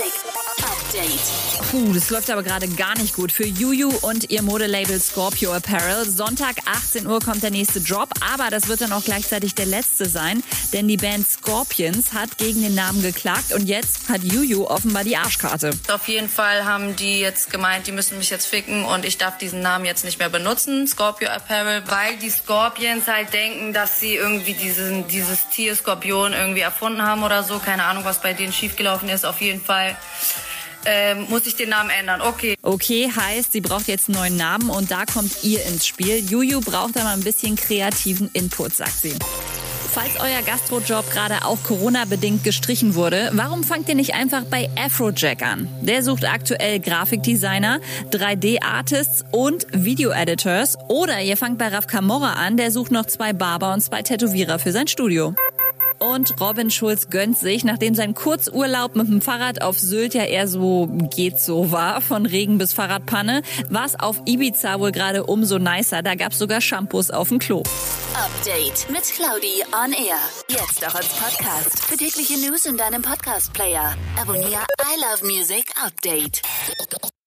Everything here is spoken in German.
Music Update. Puh, das läuft aber gerade gar nicht gut für Juju und ihr Modelabel Scorpio Apparel. Sonntag 18 Uhr kommt der nächste Drop, aber das wird dann auch gleichzeitig der letzte sein, denn die Band Scorpions hat gegen den Namen geklagt und jetzt hat Juju offenbar die Arschkarte. Auf jeden Fall haben die jetzt gemeint, die müssen mich jetzt ficken und ich darf diesen Namen jetzt nicht mehr benutzen, Scorpio Apparel, weil die Scorpions halt denken, dass sie irgendwie diesen, dieses Tier Skorpion irgendwie erfunden haben oder so. Keine Ahnung, was bei denen schiefgelaufen ist. Auf jeden Fall ähm, muss ich den Namen ändern. Okay. Okay, heißt, sie braucht jetzt einen neuen Namen und da kommt ihr ins Spiel. Juju braucht aber ein bisschen kreativen Input, sagt sie. Falls euer Gastrojob gerade auch Corona-bedingt gestrichen wurde, warum fangt ihr nicht einfach bei Afrojack an? Der sucht aktuell Grafikdesigner, 3D-Artists und Video-Editors. Oder ihr fangt bei Raf Camorra an, der sucht noch zwei Barber und zwei Tätowierer für sein Studio. Und Robin Schulz gönnt sich, nachdem sein Kurzurlaub mit dem Fahrrad auf Sylt ja eher so geht so war, von Regen bis Fahrradpanne, war es auf Ibiza wohl gerade umso nicer. Da gab's sogar Shampoos auf dem Klo. Update mit Claudi on Air. Jetzt auch als Podcast. Für tägliche News in deinem Podcast-Player. Abonniere I Love Music Update.